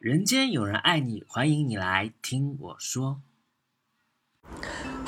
人间有人爱你，欢迎你来听我说。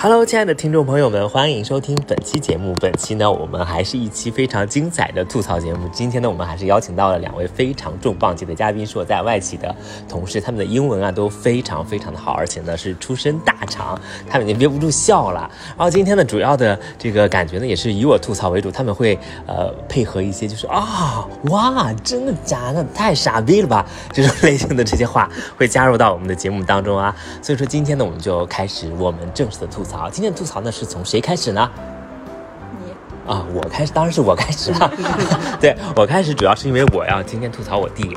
Hello，亲爱的听众朋友们，欢迎收听本期节目。本期呢，我们还是一期非常精彩的吐槽节目。今天呢，我们还是邀请到了两位非常重磅级的嘉宾，是我在外企的同事，他们的英文啊都非常非常的好，而且呢是出身大厂，他们已经憋不住笑了。然后今天呢，主要的这个感觉呢，也是以我吐槽为主，他们会呃配合一些就是啊哇，真的假的，太傻逼了吧这种类型的这些话会加入到我们的节目当中啊。所以说今天呢，我们就开始我们正式的吐槽。今天吐槽呢是从谁开始呢？你啊，我开始，当然是我开始了。对我开始，主要是因为我要今天吐槽我弟。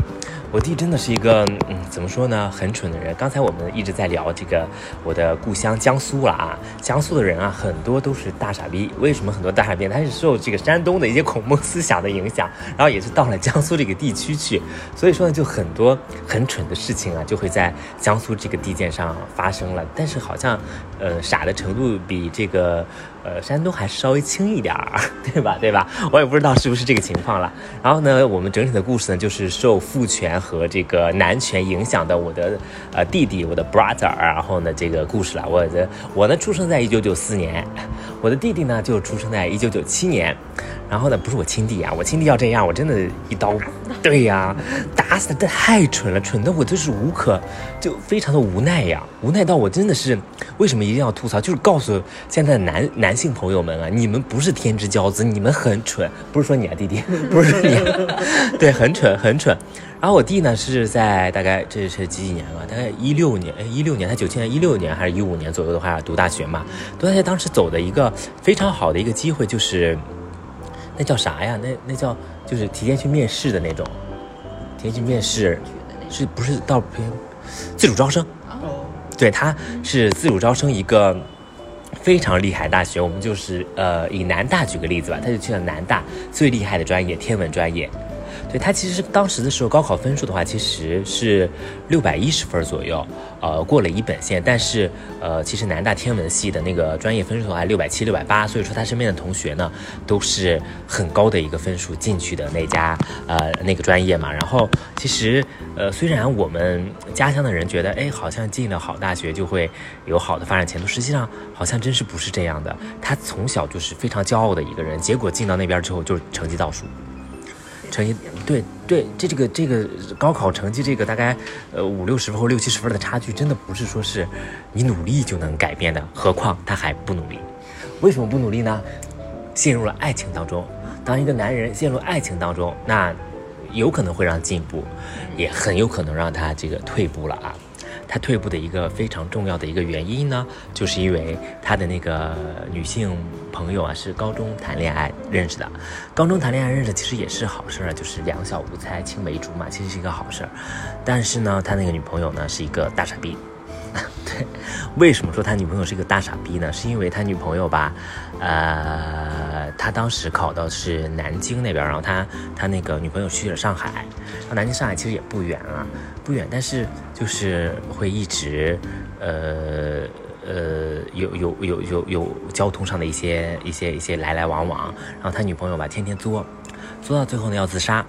我弟真的是一个，嗯，怎么说呢，很蠢的人。刚才我们一直在聊这个我的故乡江苏了啊，江苏的人啊，很多都是大傻逼。为什么很多大傻逼？他是受这个山东的一些孔孟思想的影响，然后也是到了江苏这个地区去，所以说呢，就很多很蠢的事情啊，就会在江苏这个地界上发生了。但是好像，呃，傻的程度比这个。呃，山东还是稍微轻一点儿，对吧？对吧？我也不知道是不是这个情况了。然后呢，我们整体的故事呢，就是受父权和这个男权影响的我的呃弟弟，我的 brother，然后呢这个故事了。我的我呢出生在一九九四年，我的弟弟呢就出生在一九九七年。然后呢，不是我亲弟啊，我亲弟要这样，我真的一刀，对呀，打死他太蠢了，蠢的我就是无可，就非常的无奈呀，无奈到我真的是，为什么一定要吐槽？就是告诉现在的男男性朋友们啊，你们不是天之骄子，你们很蠢，不是说你啊，弟弟，不是说你，对，很蠢，很蠢。然后我弟呢是在大概这是几几年吧，大概一六年，哎，一六年，他九七年，一六年还是一五年左右的话读大学嘛，读大学当时走的一个非常好的一个机会就是。那叫啥呀？那那叫就是提前去面试的那种，提前去面试，是不是到偏自主招生？哦，对，他是自主招生一个非常厉害大学。我们就是呃以南大举个例子吧，他就去了南大最厉害的专业天文专业。他其实当时的时候高考分数的话，其实是六百一十分左右，呃，过了一本线。但是呃，其实南大天文系的那个专业分数的话，六百七、六百八，所以说他身边的同学呢，都是很高的一个分数进去的那家呃那个专业嘛。然后其实呃，虽然我们家乡的人觉得，哎，好像进了好大学就会有好的发展前途，实际上好像真是不是这样的。他从小就是非常骄傲的一个人，结果进到那边之后，就是成绩倒数。成绩对对，这这个这个高考成绩这个大概呃五六十分或六七十分的差距，真的不是说是你努力就能改变的。何况他还不努力，为什么不努力呢？陷入了爱情当中。当一个男人陷入爱情当中，那有可能会让进步，也很有可能让他这个退步了啊。他退步的一个非常重要的一个原因呢，就是因为他的那个女性朋友啊是高中谈恋爱认识的，高中谈恋爱认识其实也是好事儿啊，就是两小无猜，青梅竹马，其实是一个好事儿。但是呢，他那个女朋友呢是一个大傻逼。对，为什么说他女朋友是一个大傻逼呢？是因为他女朋友吧，呃，他当时考的是南京那边，然后他他那个女朋友去了上海，然后南京上海其实也不远啊，不远，但是就是会一直，呃呃，有有有有有交通上的一些一些一些来来往往，然后他女朋友吧天天作，作到最后呢要自杀，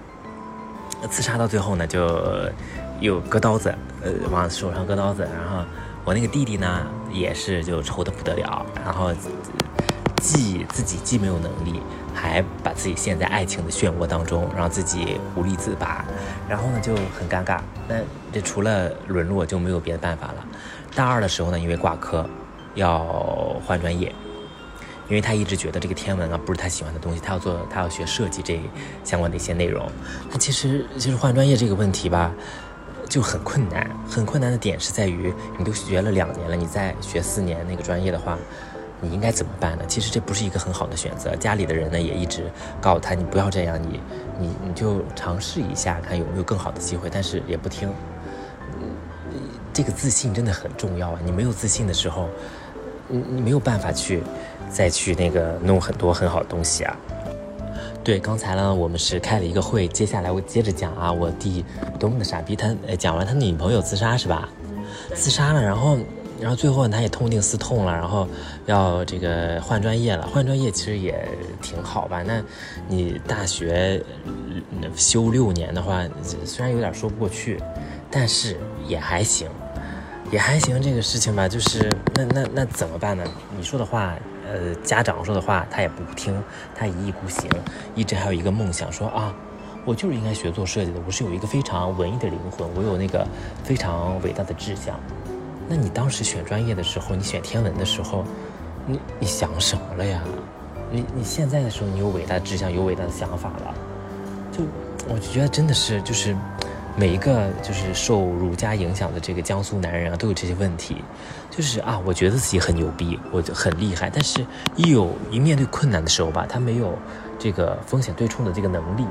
自杀到最后呢就。又割刀子，呃，往手上割刀子，然后我那个弟弟呢，也是就愁得不得了，然后既自己既没有能力，还把自己陷在爱情的漩涡当中，让自己无力自拔，然后呢就很尴尬。那这除了沦落就没有别的办法了。大二的时候呢，因为挂科，要换专业，因为他一直觉得这个天文啊不是他喜欢的东西，他要做他要学设计这相关的一些内容。那其实其实换专业这个问题吧。就很困难，很困难的点是在于，你都学了两年了，你再学四年那个专业的话，你应该怎么办呢？其实这不是一个很好的选择。家里的人呢也一直告诉他，你不要这样，你你你就尝试一下，看有没有更好的机会。但是也不听。这个自信真的很重要啊！你没有自信的时候，你你没有办法去再去那个弄很多很好的东西啊。对，刚才呢，我们是开了一个会，接下来我接着讲啊，我弟多么的傻逼，他呃讲完他女朋友自杀是吧？自杀了，然后，然后最后他也痛定思痛了，然后要这个换专业了，换专业其实也挺好吧？那你大学修六年的话，虽然有点说不过去，但是也还行，也还行。这个事情吧，就是那那那怎么办呢？你说的话，呃，家长说的话他也不听，他一意孤行，一直还有一个梦想，说啊，我就是应该学做设计的，我是有一个非常文艺的灵魂，我有那个非常伟大的志向。那你当时选专业的时候，你选天文的时候，你你想什么了呀？你你现在的时候，你有伟大的志向，有伟大的想法了，就我就觉得真的是就是。每一个就是受儒家影响的这个江苏男人啊，都有这些问题，就是啊，我觉得自己很牛逼，我就很厉害，但是一有一面对困难的时候吧，他没有这个风险对冲的这个能力，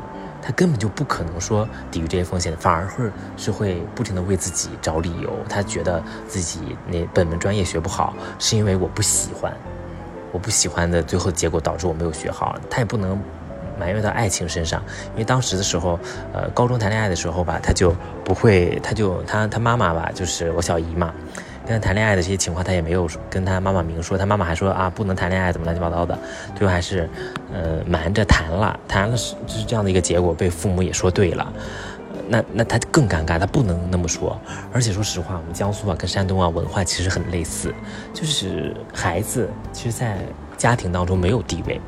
他根本就不可能说抵御这些风险，反而会是会不停的为自己找理由，他觉得自己那本门专业学不好，是因为我不喜欢，我不喜欢的最后结果导致我没有学好，他也不能。埋怨到爱情身上，因为当时的时候，呃，高中谈恋爱的时候吧，他就不会，他就他他妈妈吧，就是我小姨嘛，跟他谈恋爱的这些情况，他也没有跟他妈妈明说，他妈妈还说啊，不能谈恋爱，怎么乱七八糟的，最后还是，呃，瞒着谈了，谈了是就是这样的一个结果，被父母也说对了，那那他更尴尬，他不能那么说，而且说实话，我们江苏啊跟山东啊文化其实很类似，就是孩子其实，在家庭当中没有地位。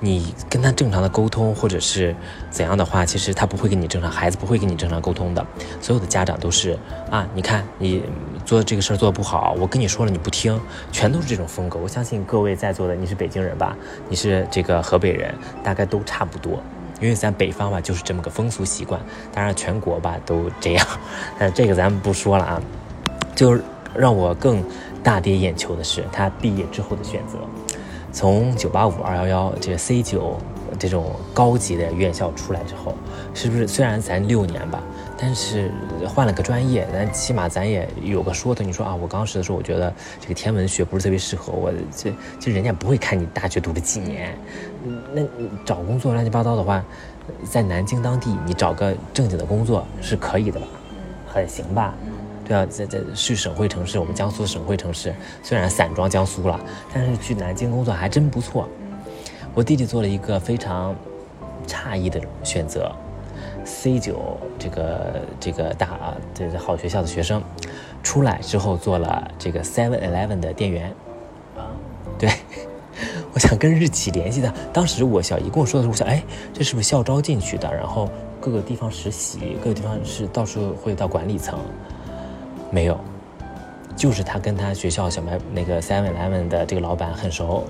你跟他正常的沟通，或者是怎样的话，其实他不会跟你正常，孩子不会跟你正常沟通的。所有的家长都是啊，你看你做这个事儿做的不好，我跟你说了你不听，全都是这种风格。我相信各位在座的，你是北京人吧？你是这个河北人，大概都差不多，因为咱北方吧就是这么个风俗习惯。当然全国吧都这样，但这个咱们不说了啊。就让我更大跌眼球的是他毕业之后的选择。从九八五二幺幺这个 C 九这种高级的院校出来之后，是不是虽然咱六年吧，但是换了个专业，咱起码咱也有个说头。你说啊，我刚时的时候，我觉得这个天文学不是特别适合我，这其实人家不会看你大学读了几年。那找工作乱七八糟的话，在南京当地你找个正经的工作是可以的吧？很行吧？对啊，在在去省会城市，我们江苏省会城市，虽然散装江苏了，但是去南京工作还真不错。我弟弟做了一个非常诧异的选择，C 九这个这个大这个好学校的学生，出来之后做了这个 Seven Eleven 的店员。啊，对，我想跟日企联系的。当时我小姨跟我说的时候，我想，哎，这是不是校招进去的？然后各个地方实习，各个地方是到时候会到管理层。没有，就是他跟他学校小卖那个 Seven Eleven 的这个老板很熟，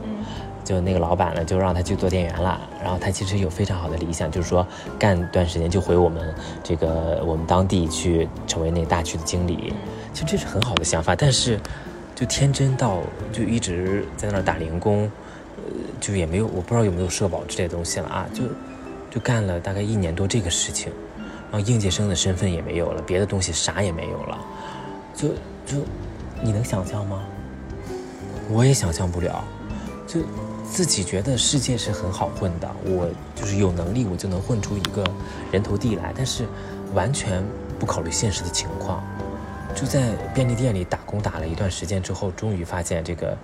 就那个老板呢就让他去做店员了。然后他其实有非常好的理想，就是说干段时间就回我们这个我们当地去成为那个大区的经理。其实这是很好的想法，但是就天真到就一直在那儿打零工，呃，就也没有我不知道有没有社保之类的东西了啊，就就干了大概一年多这个事情，然后应届生的身份也没有了，别的东西啥也没有了。就就，你能想象吗？我也想象不了。就自己觉得世界是很好混的，我就是有能力，我就能混出一个人头地来。但是完全不考虑现实的情况，就在便利店里打工打了一段时间之后，终于发现这个。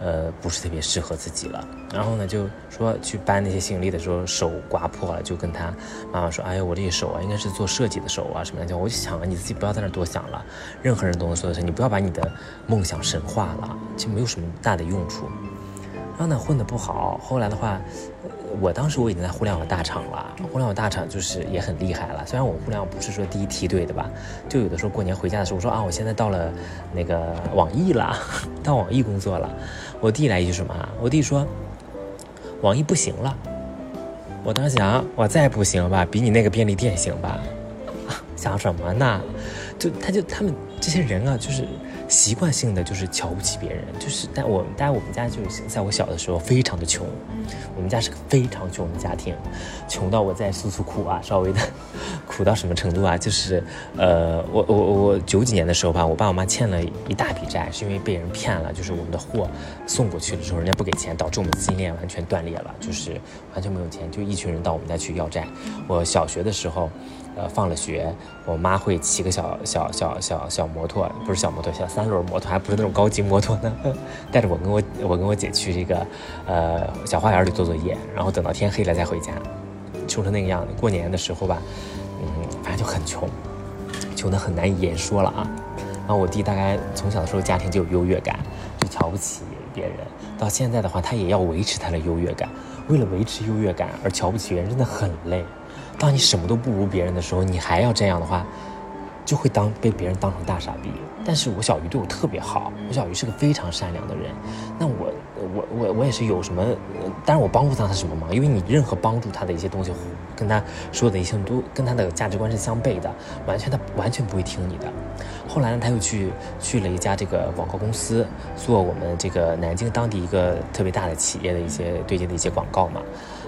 呃，不是特别适合自己了。然后呢，就说去搬那些行李的时候手刮破了，就跟他妈妈说：“哎呀，我这手啊，应该是做设计的手啊，什么的。”我就想啊，你自己不要在那多想了。任何人都能做的是，你不要把你的梦想神话了，就没有什么大的用处。然后呢，混得不好。后来的话。我当时我已经在互联网大厂了，互联网大厂就是也很厉害了。虽然我互联网不是说第一梯队的吧，就有的时候过年回家的时候，我说啊，我现在到了那个网易了，到网易工作了。我弟来一句什么？我弟说，网易不行了。我当时想，我再不行吧，比你那个便利店行吧？想什么呢？就他就他们这些人啊，就是。习惯性的就是瞧不起别人，就是但我但我们家就是在我小的时候非常的穷，我们家是个非常穷的家庭，穷到我在诉诉苦啊，稍微的 苦到什么程度啊？就是呃，我我我九几年的时候吧，我爸我妈欠了一大笔债，是因为被人骗了，就是我们的货送过去的时候，人家不给钱，导致我们资金链完全断裂了，就是完全没有钱，就一群人到我们家去要债。我小学的时候。呃，放了学，我妈会骑个小小小小小摩托，不是小摩托，小三轮摩托，还不是那种高级摩托呢，带着我跟我我跟我姐去这个呃小花园里做作业，然后等到天黑了再回家，穷成那个样子。过年的时候吧，嗯，反正就很穷，穷的很难言说了啊。然后我弟大概从小的时候家庭就有优越感，就瞧不起别人。到现在的话，他也要维持他的优越感。为了维持优越感而瞧不起别人，真的很累。当你什么都不如别人的时候，你还要这样的话。就会当被别人当成大傻逼，但是我小鱼对我特别好，我小鱼是个非常善良的人，那我我我我也是有什么，当然我帮助他他什么忙，因为你任何帮助他的一些东西，跟他说的一些都跟他的价值观是相悖的，完全他完全不会听你的。后来呢，他又去去了一家这个广告公司，做我们这个南京当地一个特别大的企业的一些对接的一些广告嘛，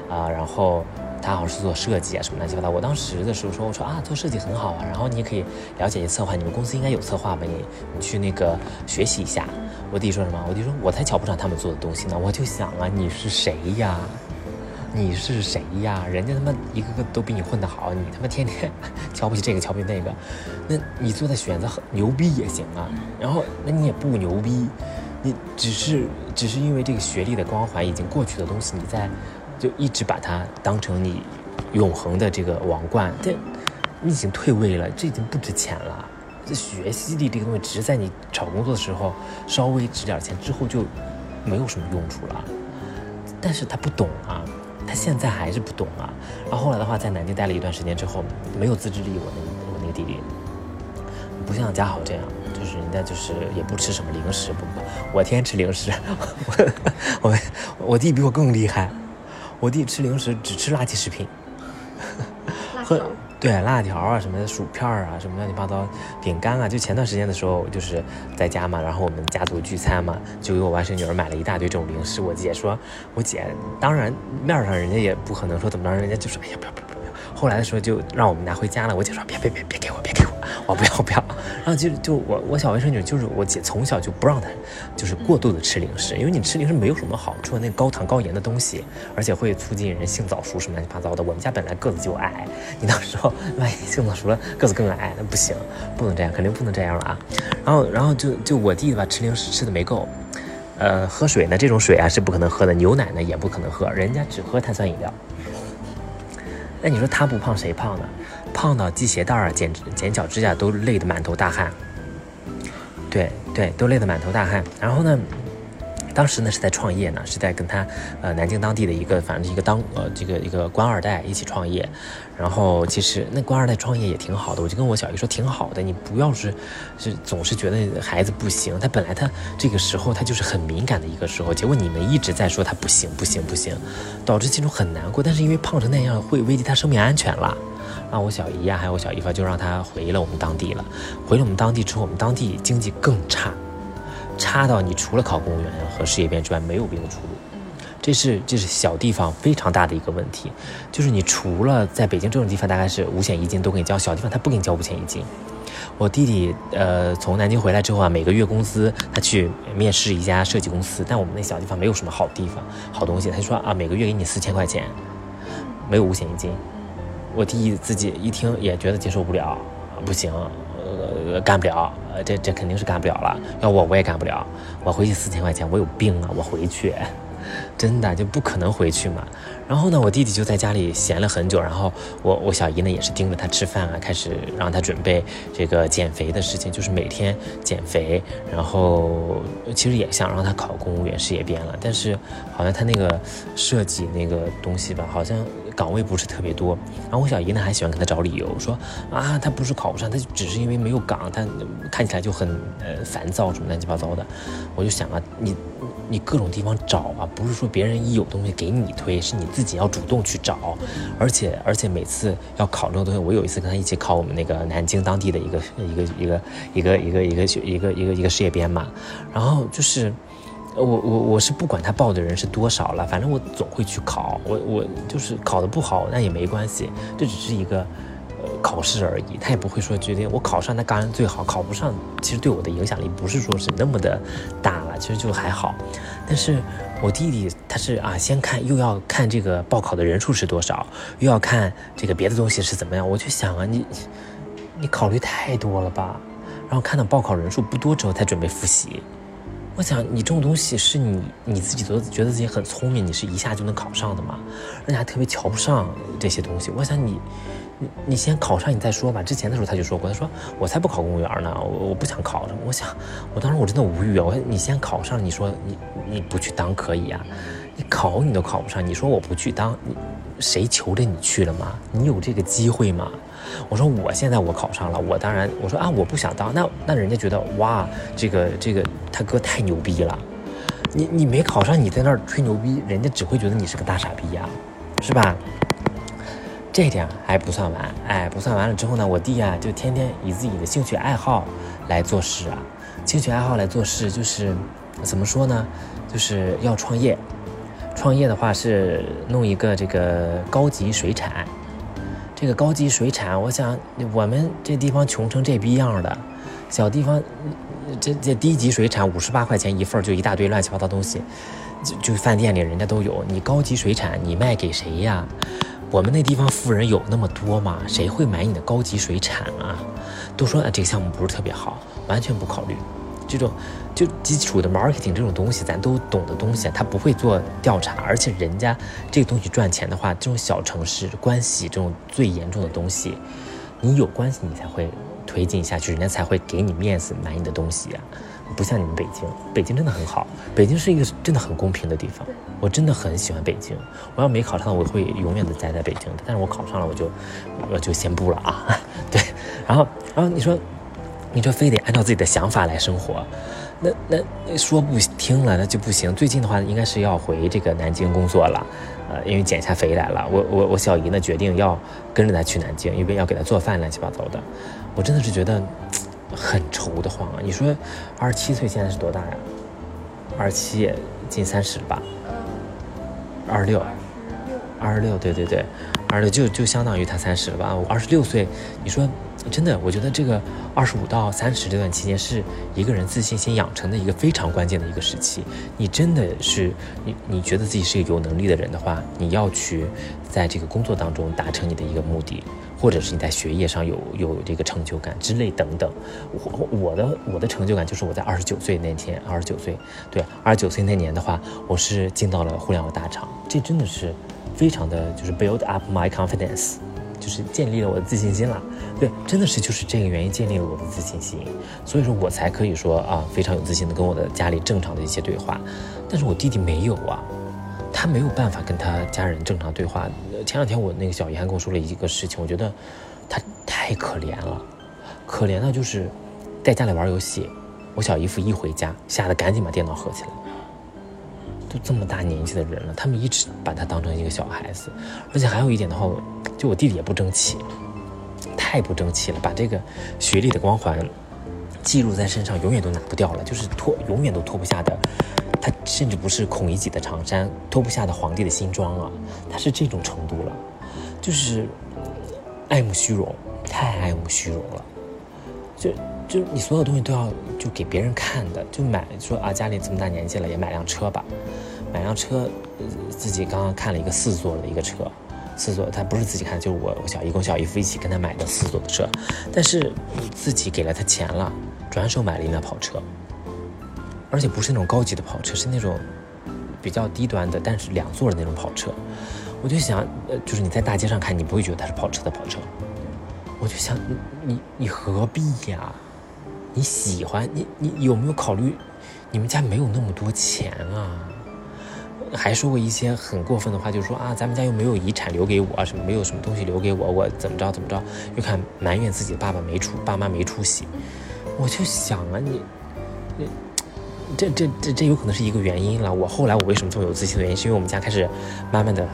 啊，然后。他好像是做设计啊，什么乱七八糟。我当时的时候说，我说啊，做设计很好啊，然后你也可以了解一些策划，你们公司应该有策划吧？你你去那个学习一下。我弟说什么？我弟说，我才瞧不上他们做的东西呢。我就想啊，你是谁呀？你是谁呀？人家他妈一个个都比你混得好，你他妈天天 瞧不起这个瞧不起那个，那你做的选择很牛逼也行啊。然后那你也不牛逼，你只是只是因为这个学历的光环已经过去的东西，你在。就一直把它当成你永恒的这个王冠，这你已经退位了，这已经不值钱了。这学习力这个东西，只是在你找工作的时候稍微值点钱，之后就没有什么用处了。但是他不懂啊，他现在还是不懂啊。然后后来的话，在南京待了一段时间之后，没有自制力。我那我那个弟弟不像嘉豪这样，就是人家就是也不吃什么零食，不，我天天吃零食。我我我弟比我更厉害。我弟吃零食只吃垃圾食品，喝对辣条啊，什么薯片啊，什么乱七八糟饼干啊。就前段时间的时候，就是在家嘛，然后我们家族聚餐嘛，就给我外甥女儿买了一大堆这种零食。我姐说，我姐当然面上人家也不可能说怎么着，人家就说，哎呀不要不要不要。后来的时候就让我们拿回家了。我姐说，别别别别给我别给我。我不要不要，然后就就我我小外甥女就是我姐从小就不让她，就是过度的吃零食，因为你吃零食没有什么好处，那高糖高盐的东西，而且会促进人性早熟什么乱七八糟的。我们家本来个子就矮，你到时候万一性早熟了，个子更矮，那不行，不能这样，肯定不能这样了啊。然后然后就就我弟弟吧，吃零食吃的没够，呃，喝水呢，这种水啊是不可能喝的，牛奶呢也不可能喝，人家只喝碳酸饮料。那你说他不胖谁胖呢？胖到系鞋带儿、剪剪脚指甲都累得满头大汗，对对，都累得满头大汗。然后呢，当时呢是在创业呢，是在跟他呃南京当地的一个反正一个当呃这个一个官二代一起创业。然后其实那官二代创业也挺好的，我就跟我小姨说挺好的，你不要是是总是觉得孩子不行，他本来他这个时候他就是很敏感的一个时候，结果你们一直在说他不行不行不行，导致其中很难过。但是因为胖成那样会危及他生命安全了。让我小姨呀，还有我小姨夫，就让他回了我们当地了。回了我们当地之后，我们当地经济更差，差到你除了考公务员和事业编之外，没有别的出路。这是这是小地方非常大的一个问题，就是你除了在北京这种地方，大概是五险一金都给你交，小地方他不给你交五险一金。我弟弟呃从南京回来之后啊，每个月工资他去面试一家设计公司，但我们那小地方没有什么好地方好东西，他说啊每个月给你四千块钱，没有五险一金。我弟自己一听也觉得接受不了，不行，干不了，这这肯定是干不了了。要我我也干不了，我回去四千块钱，我有病啊！我回去，真的就不可能回去嘛。然后呢，我弟弟就在家里闲了很久，然后我我小姨呢也是盯着他吃饭啊，开始让他准备这个减肥的事情，就是每天减肥。然后其实也想让他考公务员，事业编了，但是好像他那个设计那个东西吧，好像。岗位不是特别多，然后我小姨呢还喜欢给他找理由，说啊他不是考不上，他只是因为没有岗，他看起来就很呃烦躁什么乱七八糟的。我就想啊，你你各种地方找啊，不是说别人一有东西给你推，是你自己要主动去找，而且而且每次要考这种东西，我有一次跟他一起考我们那个南京当地的一个一个一个一个一个一个一个一个一个事业编嘛，然后就是。我我我是不管他报的人是多少了，反正我总会去考。我我就是考的不好那也没关系，这只是一个呃考试而已。他也不会说决定我考上那当然最好，考不上其实对我的影响力不是说是那么的大了，其实就还好。但是我弟弟他是啊，先看又要看这个报考的人数是多少，又要看这个别的东西是怎么样。我就想啊，你你考虑太多了吧？然后看到报考人数不多之后才准备复习。我想你这种东西是你你自己都觉得自己很聪明，你是一下就能考上的吗？人家还特别瞧不上这些东西。我想你，你你先考上你再说吧。之前的时候他就说过，他说我才不考公务员呢，我我不想考。我想，我当时我真的无语啊。我说你先考上，你说你你不去当可以啊？你考你都考不上，你说我不去当，你谁求着你去了吗？你有这个机会吗？我说我现在我考上了，我当然我说啊我不想当，那那人家觉得哇这个这个他哥太牛逼了，你你没考上你在那儿吹牛逼，人家只会觉得你是个大傻逼呀，是吧？这点还不算完，哎不算完了之后呢，我弟啊就天天以自己的兴趣爱好来做事啊，兴趣爱好来做事就是怎么说呢，就是要创业，创业的话是弄一个这个高级水产。这个高级水产，我想我们这地方穷成这逼样的，小地方，这这低级水产五十八块钱一份，就一大堆乱七八糟东西，就就饭店里人家都有。你高级水产，你卖给谁呀？我们那地方富人有那么多吗？谁会买你的高级水产啊？都说这个项目不是特别好，完全不考虑。这种就基础的 marketing 这种东西，咱都懂的东西，他不会做调查，而且人家这个东西赚钱的话，这种小城市关系这种最严重的东西，你有关系你才会推进下去，人家才会给你面子买你的东西啊，不像你们北京，北京真的很好，北京是一个真的很公平的地方，我真的很喜欢北京，我要没考上，我会永远的待在北京的，但是我考上了，我就我就先不了啊，对，然后然后你说。你这非得按照自己的想法来生活，那那说不听了那就不行。最近的话，应该是要回这个南京工作了，呃，因为减下肥来了。我我我小姨呢决定要跟着他去南京，因为要给他做饭，乱七八糟的。我真的是觉得很愁得慌啊！你说，二十七岁现在是多大呀？二十七，近三十了吧？二十六，二十六，对对对，二十六就就相当于他三十了吧？我二十六岁，你说。真的，我觉得这个二十五到三十这段期间是一个人自信心养成的一个非常关键的一个时期。你真的是你，你觉得自己是一个有能力的人的话，你要去在这个工作当中达成你的一个目的，或者是你在学业上有有这个成就感之类等等。我我的我的成就感就是我在二十九岁那天，二十九岁，对，二十九岁那年的话，我是进到了互联网大厂，这真的是非常的就是 build up my confidence。就是建立了我的自信心了，对，真的是就是这个原因建立了我的自信心，所以说我才可以说啊非常有自信的跟我的家里正常的一些对话，但是我弟弟没有啊，他没有办法跟他家人正常对话。前两天我那个小姨还跟我说了一个事情，我觉得他太可怜了，可怜的就是在家里玩游戏，我小姨夫一回家吓得赶紧把电脑合起来。都这么大年纪的人了，他们一直把他当成一个小孩子，而且还有一点的话，就我弟弟也不争气，太不争气了，把这个学历的光环记录在身上，永远都拿不掉了，就是脱，永远都脱不下的。他甚至不是孔乙己的长衫，脱不下的皇帝的新装啊，他是这种程度了，就是爱慕虚荣，太爱慕虚荣了，就。就你所有东西都要就给别人看的，就买说啊，家里这么大年纪了，也买辆车吧，买辆车，自己刚刚看了一个四座的一个车，四座，他不是自己看，就是我我小姨跟小姨夫一起跟他买的四座的车，但是自己给了他钱了，转手买了一辆跑车，而且不是那种高级的跑车，是那种比较低端的，但是两座的那种跑车，我就想，呃，就是你在大街上看，你不会觉得它是跑车的跑车，我就想，你你何必呀？你喜欢你你有没有考虑，你们家没有那么多钱啊？还说过一些很过分的话，就是说啊，咱们家又没有遗产留给我，什么没有什么东西留给我，我怎么着怎么着？又看埋怨自己的爸爸没出爸妈没出息，我就想啊，你这这这这有可能是一个原因了。我后来我为什么这么有自信的原因，是因为我们家开始慢慢的。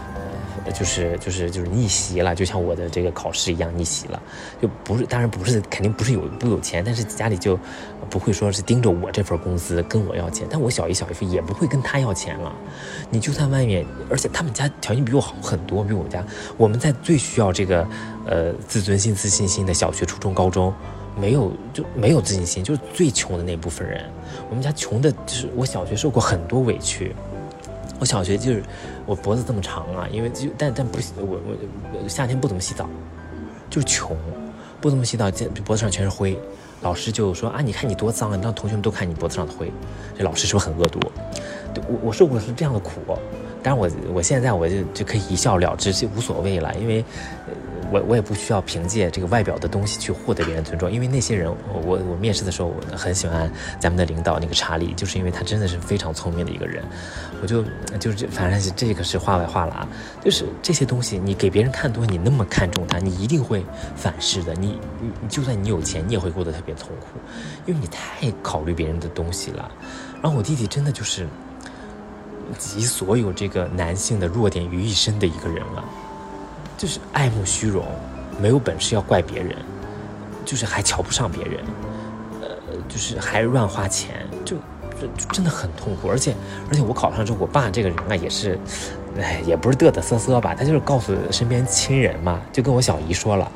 就是就是就是逆袭了，就像我的这个考试一样逆袭了，就不是当然不是肯定不是有不有钱，但是家里就不会说是盯着我这份工资跟我要钱，但我小姨小姨夫也不会跟他要钱了。你就算外面，而且他们家条件比我好很多，比我们家我们在最需要这个呃自尊心自信心的小学初中高中，没有就没有自信心，就是最穷的那部分人。我们家穷的就是我小学受过很多委屈。我小学就是我脖子这么长啊，因为就但但不我我夏天不怎么洗澡，就穷，不怎么洗澡，脖子上全是灰。老师就说啊，你看你多脏啊，让同学们都看你脖子上的灰。这老师是不是很恶毒？我我受过是这样的苦，但是我我现在我就就可以一笑了之，就无所谓了，因为。我我也不需要凭借这个外表的东西去获得别人尊重，因为那些人，我我面试的时候，我很喜欢咱们的领导那个查理，就是因为他真的是非常聪明的一个人，我就就是反正这个是话外话了啊，就是这些东西你给别人看多，你那么看重他，你一定会反噬的，你你就算你有钱，你也会过得特别痛苦，因为你太考虑别人的东西了。然后我弟弟真的就是集所有这个男性的弱点于一身的一个人了。就是爱慕虚荣，没有本事要怪别人，就是还瞧不上别人，呃，就是还乱花钱，就就真的很痛苦。而且而且我考上之后，我爸这个人啊也是，哎，也不是嘚嘚瑟瑟吧，他就是告诉身边亲人嘛，就跟我小姨说了。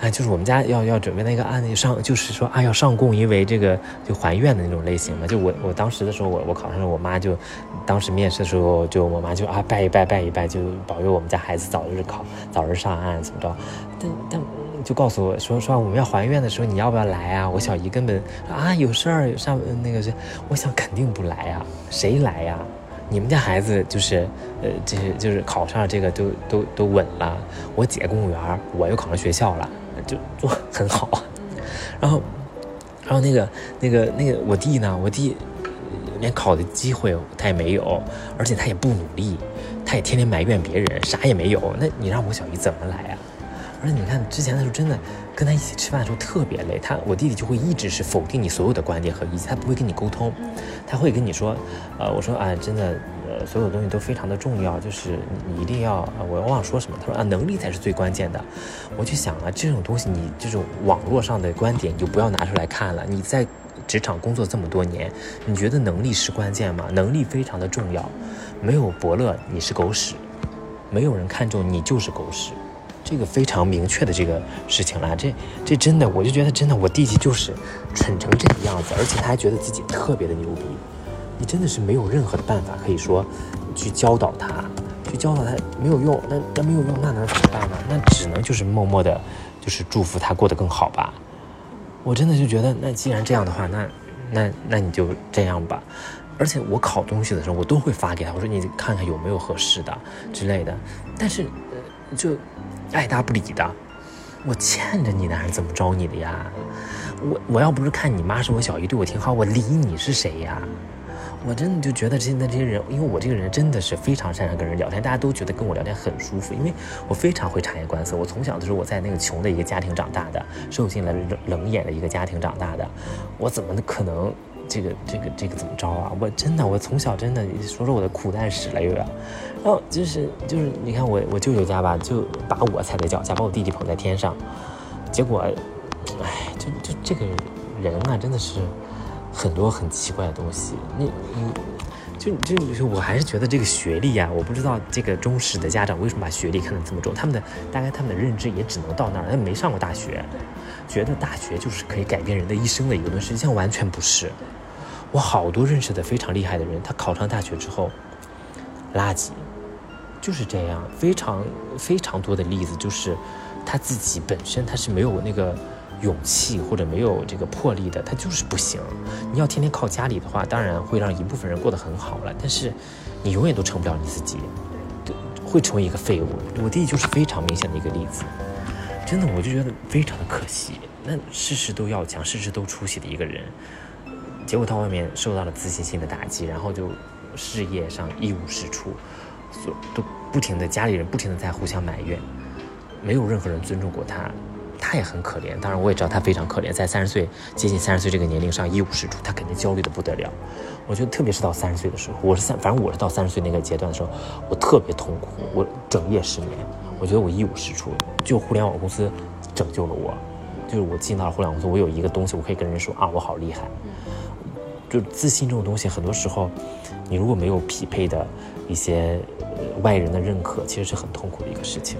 哎，就是我们家要要准备那个案子上，就是说啊要上供，因为这个就还愿的那种类型嘛。就我我当时的时候，我我考上了，我妈就当时面试的时候，就我妈就啊拜一拜拜一拜，就保佑我们家孩子早日考早日上岸怎么着。但但就告诉我说说我们要还愿的时候，你要不要来啊？我小姨根本啊有事儿上那个是，我想肯定不来呀，谁来呀？你们家孩子就是呃就是就是考上这个都都都稳了，我姐公务员，我又考上学校了。就做很好，然后，然后那个那个那个我弟呢？我弟连考的机会他也没有，而且他也不努力，他也天天埋怨别人，啥也没有。那你让我小姨怎么来啊？而且你看之前的时候，真的跟他一起吃饭的时候特别累，他我弟弟就会一直是否定你所有的观点和意见，他不会跟你沟通，他会跟你说，呃，我说啊，真的。所有东西都非常的重要，就是你一定要，我忘了说什么，他说啊，能力才是最关键的。我就想啊，这种东西你这种网络上的观点你就不要拿出来看了。你在职场工作这么多年，你觉得能力是关键吗？能力非常的重要，没有伯乐你是狗屎，没有人看中你就是狗屎，这个非常明确的这个事情了。这这真的，我就觉得真的，我弟弟就是蠢成这个样子，而且他还觉得自己特别的牛逼。你真的是没有任何的办法可以说去教导他，去教导他没有用，那那没有用，那能怎么办呢？那只能就是默默的，就是祝福他过得更好吧。我真的就觉得，那既然这样的话，那那那你就这样吧。而且我考东西的时候，我都会发给他，我说你看看有没有合适的之类的。但是就爱答不理的，我欠着你的还是怎么着你的呀？我我要不是看你妈是我小姨，对我挺好，我理你是谁呀？我真的就觉得现在这些人，因为我这个人真的是非常擅长跟人聊天，大家都觉得跟我聊天很舒服，因为我非常会察言观色。我从小的时候我在那个穷的一个家庭长大的，受尽了冷眼的一个家庭长大的，我怎么可能这个这个这个怎么着啊？我真的我从小真的说说我的苦难史了又要，然后就是就是你看我我舅舅家吧，就把我踩在脚下，把我弟弟捧在天上，结果，哎，就就这个人啊，真的是。很多很奇怪的东西，你你就就就我还是觉得这个学历呀，我不知道这个中式的家长为什么把学历看得这么重，他们的大概他们的认知也只能到那儿，他没上过大学，觉得大学就是可以改变人的一生的一个东西，实际上完全不是。我好多认识的非常厉害的人，他考上大学之后，垃圾，就是这样，非常非常多的例子，就是他自己本身他是没有那个。勇气或者没有这个魄力的，他就是不行。你要天天靠家里的话，当然会让一部分人过得很好了，但是你永远都成不了你自己，会成为一个废物。我弟弟就是非常明显的一个例子，真的，我就觉得非常的可惜。那事事都要强，事事都出息的一个人，结果到外面受到了自信心的打击，然后就事业上一无是处，所都不停的家里人不停的在互相埋怨，没有任何人尊重过他。他也很可怜，当然我也知道他非常可怜，在三十岁接近三十岁这个年龄上一无是处，他肯定焦虑的不得了。我觉得特别是到三十岁的时候，我是三，反正我是到三十岁那个阶段的时候，我特别痛苦，我整夜失眠，我觉得我一无是处。就互联网公司拯救了我，就是我进到了互联网公司，我有一个东西我可以跟人说啊，我好厉害。就自信这种东西，很多时候你如果没有匹配的一些外人的认可，其实是很痛苦的一个事情。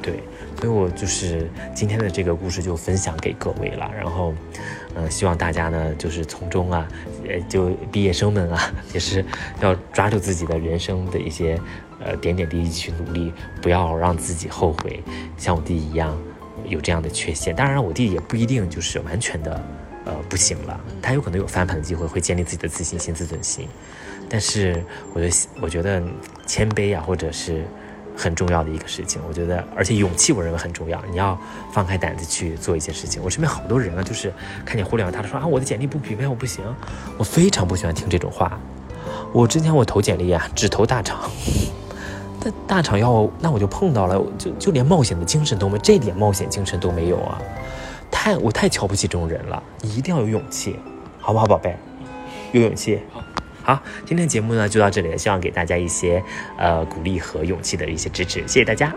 对，所以我就是今天的这个故事就分享给各位了。然后，嗯，希望大家呢，就是从中啊，呃，就毕业生们啊，也是要抓住自己的人生的一些呃点点滴滴去努力，不要让自己后悔。像我弟一样，有这样的缺陷。当然，我弟也不一定就是完全的呃不行了，他有可能有翻盘的机会，会建立自己的自信心、自尊心。但是，我觉得我觉得谦卑啊，或者是。很重要的一个事情，我觉得，而且勇气我认为很重要。你要放开胆子去做一些事情。我身边好多人啊，就是看见互联网大说啊，我的简历不匹配，我不行。我非常不喜欢听这种话。我之前我投简历啊，只投大厂，但大厂要那我就碰到了，就就连冒险的精神都没，这点冒险精神都没有啊！太我太瞧不起这种人了。你一定要有勇气，好不好，宝贝？有勇气。好，今天节目呢就到这里了，希望给大家一些呃鼓励和勇气的一些支持，谢谢大家。